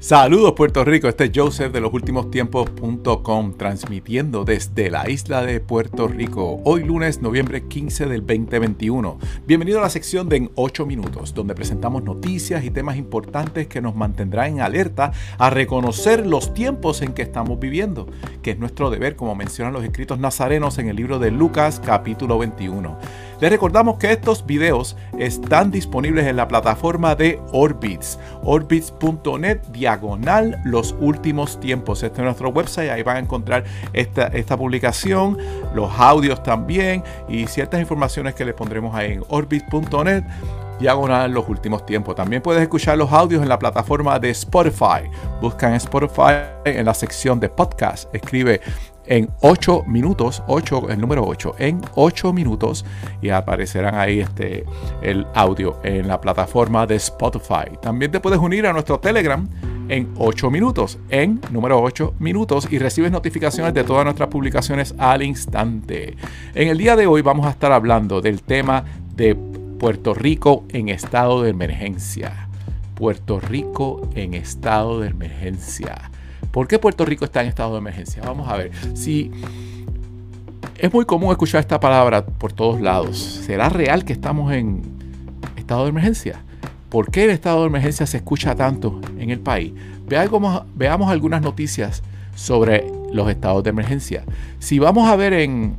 Saludos Puerto Rico, este es Joseph de los últimos tiempos.com transmitiendo desde la isla de Puerto Rico, hoy lunes noviembre 15 del 2021. Bienvenido a la sección de En 8 minutos, donde presentamos noticias y temas importantes que nos mantendrán en alerta a reconocer los tiempos en que estamos viviendo, que es nuestro deber como mencionan los escritos nazarenos en el libro de Lucas capítulo 21. Les recordamos que estos videos están disponibles en la plataforma de Orbits, orbits.net diagonal los últimos tiempos. Este es nuestro website, ahí van a encontrar esta, esta publicación, los audios también y ciertas informaciones que les pondremos ahí en orbits.net diagonal los últimos tiempos. También puedes escuchar los audios en la plataforma de Spotify. Busca en Spotify en la sección de podcast. Escribe en 8 minutos, 8, el número 8, en 8 minutos y aparecerán ahí este, el audio en la plataforma de Spotify. También te puedes unir a nuestro Telegram en 8 minutos, en número 8 minutos y recibes notificaciones de todas nuestras publicaciones al instante. En el día de hoy vamos a estar hablando del tema de Puerto Rico en estado de emergencia. Puerto Rico en estado de emergencia. ¿Por qué Puerto Rico está en estado de emergencia? Vamos a ver. Si es muy común escuchar esta palabra por todos lados. ¿Será real que estamos en estado de emergencia? ¿Por qué el estado de emergencia se escucha tanto en el país? Veamos, algunas noticias sobre los estados de emergencia. Si vamos a ver en,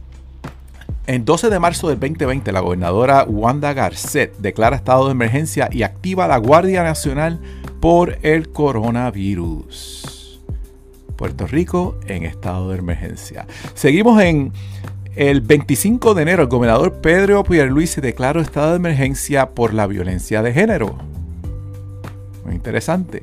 en 12 de marzo del 2020, la gobernadora Wanda Garcet declara estado de emergencia y activa la Guardia Nacional por el coronavirus. Puerto Rico en estado de emergencia. Seguimos en el 25 de enero. El gobernador Pedro Pierluisi declaró estado de emergencia por la violencia de género. Muy interesante.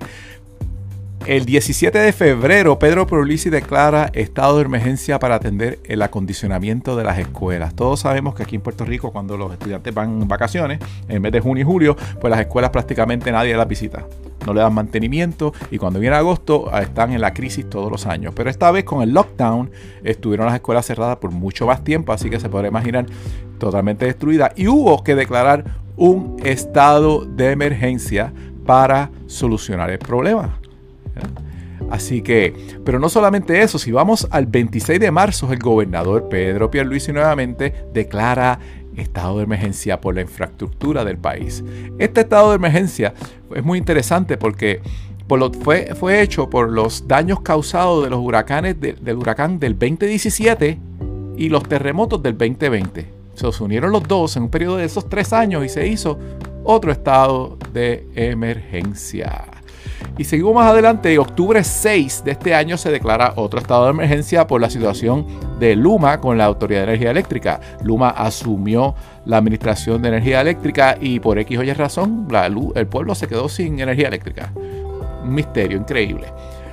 El 17 de febrero, Pedro Pierluisi declara estado de emergencia para atender el acondicionamiento de las escuelas. Todos sabemos que aquí en Puerto Rico, cuando los estudiantes van en vacaciones, en mes de junio y julio, pues las escuelas prácticamente nadie las visita no le dan mantenimiento y cuando viene agosto ah, están en la crisis todos los años. Pero esta vez con el lockdown estuvieron las escuelas cerradas por mucho más tiempo, así que se podrá imaginar totalmente destruida y hubo que declarar un estado de emergencia para solucionar el problema. Así que, pero no solamente eso, si vamos al 26 de marzo, el gobernador Pedro Pierluisi nuevamente declara estado de emergencia por la infraestructura del país. Este estado de emergencia es muy interesante porque fue, fue hecho por los daños causados de los huracanes del huracán del 2017 y los terremotos del 2020. Se unieron los dos en un periodo de esos tres años y se hizo otro estado de emergencia. Y seguimos más adelante, octubre 6 de este año se declara otro estado de emergencia por la situación de Luma con la Autoridad de Energía Eléctrica. Luma asumió la administración de energía eléctrica y por X o Y razón el pueblo se quedó sin energía eléctrica. Un misterio increíble.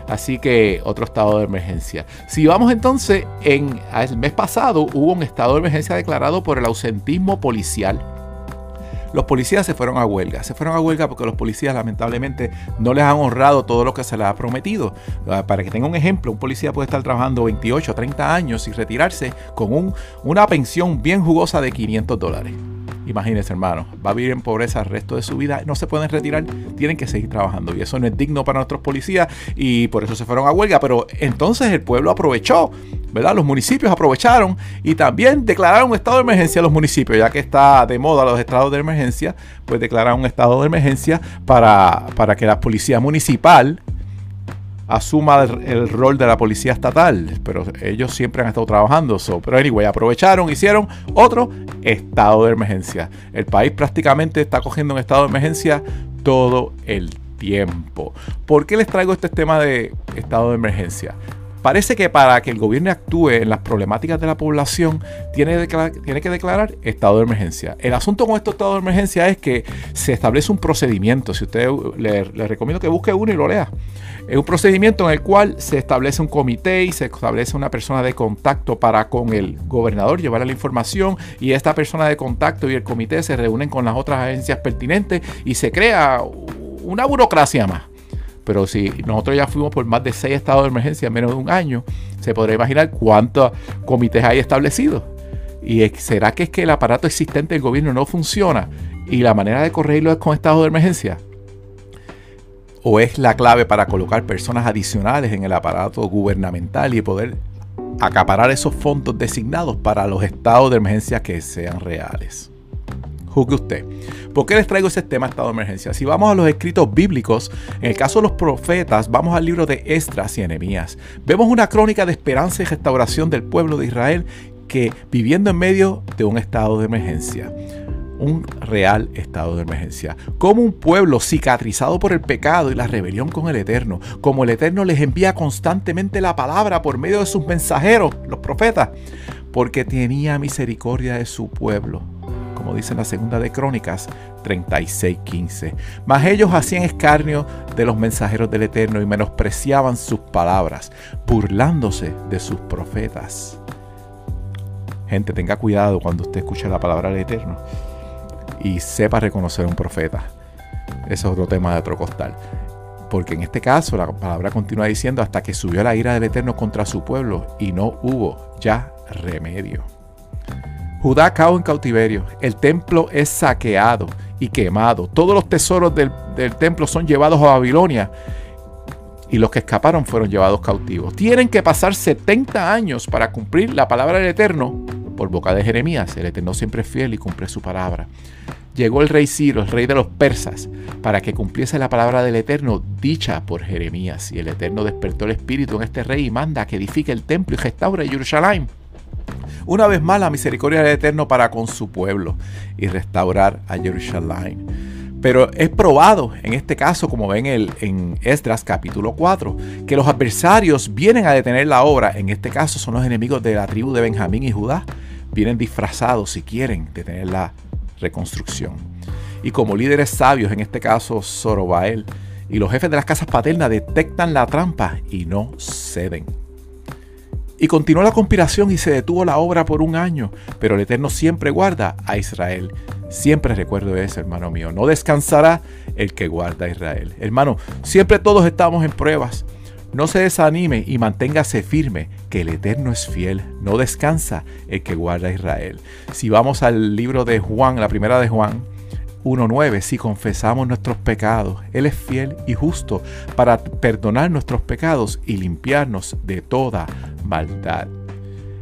Así que otro estado de emergencia. Si vamos entonces, en el mes pasado hubo un estado de emergencia declarado por el ausentismo policial los policías se fueron a huelga. Se fueron a huelga porque los policías lamentablemente no les han honrado todo lo que se les ha prometido. Ah, para que tenga un ejemplo, un policía puede estar trabajando 28 o 30 años y retirarse con un, una pensión bien jugosa de 500 dólares. Imagínense, hermano, va a vivir en pobreza el resto de su vida, no se pueden retirar, tienen que seguir trabajando. Y eso no es digno para nuestros policías y por eso se fueron a huelga. Pero entonces el pueblo aprovechó, Los municipios aprovecharon y también declararon un estado de emergencia a los municipios, ya que está de moda los estados de emergencia, pues declararon un estado de emergencia para, para que la policía municipal asuma el, rol de la policía estatal, pero ellos siempre han estado trabajando. So, pero anyway, aprovecharon, hicieron otro estado de emergencia. El país prácticamente está cogiendo un estado de emergencia todo el tiempo. ¿Por qué les traigo este tema de estado de emergencia? Parece que para que el gobierno actúe en las problemáticas de la población, tiene, tiene, que declarar estado de emergencia. El asunto con este estado de emergencia es que se establece un procedimiento. Si usted le, le recomiendo que busque uno y lo lea. Es un procedimiento en el cual se establece un comité y se establece una persona de contacto para con el gobernador llevarle la información y esta persona de contacto y el comité se reúnen con las otras agencias pertinentes y se crea una burocracia más. Pero si nosotros ya fuimos por más de seis estados de emergencia en menos de un año, se podrá imaginar cuántos comités hay establecidos. ¿Y será que es que el aparato existente del gobierno no funciona y la manera de corregirlo es con estado de emergencia? o es la clave para colocar personas adicionales en el aparato gubernamental y poder acaparar esos fondos designados para los estados de emergencia que sean reales. Juzgue usted. ¿Por qué les traigo ese tema estado de emergencia? Si vamos a los escritos bíblicos, en el caso de los profetas, vamos al libro de Estras y Enemías. Vemos una crónica de esperanza y restauración del pueblo de Israel que viviendo en medio de un estado de emergencia un real estado de emergencia. Como un pueblo cicatrizado por el pecado y la rebelión con el Eterno, como el Eterno les envía constantemente la palabra por medio de sus mensajeros, los profetas, porque tenía misericordia de su pueblo. Como dice la segunda de Crónicas 36:15. Mas ellos hacían escarnio de los mensajeros del Eterno y menospreciaban sus palabras, burlándose de sus profetas. Gente, tenga cuidado cuando usted escuche la palabra del Eterno y sepa reconocer a un profeta. Ese es otro tema de otro costal. Porque en este caso la palabra continúa diciendo hasta que subió la ira del Eterno contra su pueblo y no hubo ya remedio. Judá cae en cautiverio, el templo es saqueado y quemado, todos los tesoros del, del templo son llevados a Babilonia y los que escaparon fueron llevados cautivos. Tienen que pasar 70 años para cumplir la palabra del Eterno por boca de Jeremías. El Eterno siempre es fiel y cumple su palabra. Llegó el rey Ciro, el rey de los persas, para que cumpliese la palabra del Eterno dicha por Jeremías. Y el Eterno despertó el espíritu en este rey y manda que edifique el templo y restaure Jerusalén. Una vez más la misericordia del Eterno para con su pueblo y restaurar a Jerusalén. Pero es probado en este caso, como ven en Esdras capítulo 4, que los adversarios vienen a detener la obra. En este caso son los enemigos de la tribu de Benjamín y Judá. Vienen disfrazados si quieren detener la reconstrucción. Y como líderes sabios, en este caso Zorobael, y los jefes de las casas paternas detectan la trampa y no ceden. Y continuó la conspiración y se detuvo la obra por un año, pero el Eterno siempre guarda a Israel. Siempre recuerdo eso, hermano mío. No descansará el que guarda a Israel. Hermano, siempre todos estamos en pruebas. No se desanime y manténgase firme, que el Eterno es fiel. No descansa el que guarda a Israel. Si vamos al libro de Juan, la primera de Juan, 1.9, si confesamos nuestros pecados, Él es fiel y justo para perdonar nuestros pecados y limpiarnos de toda maldad.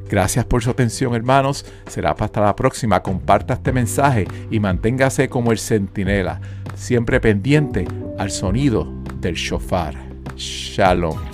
Gracias por su atención, hermanos. Será hasta la próxima. Comparta este mensaje y manténgase como el centinela, siempre pendiente al sonido del shofar. Shalom.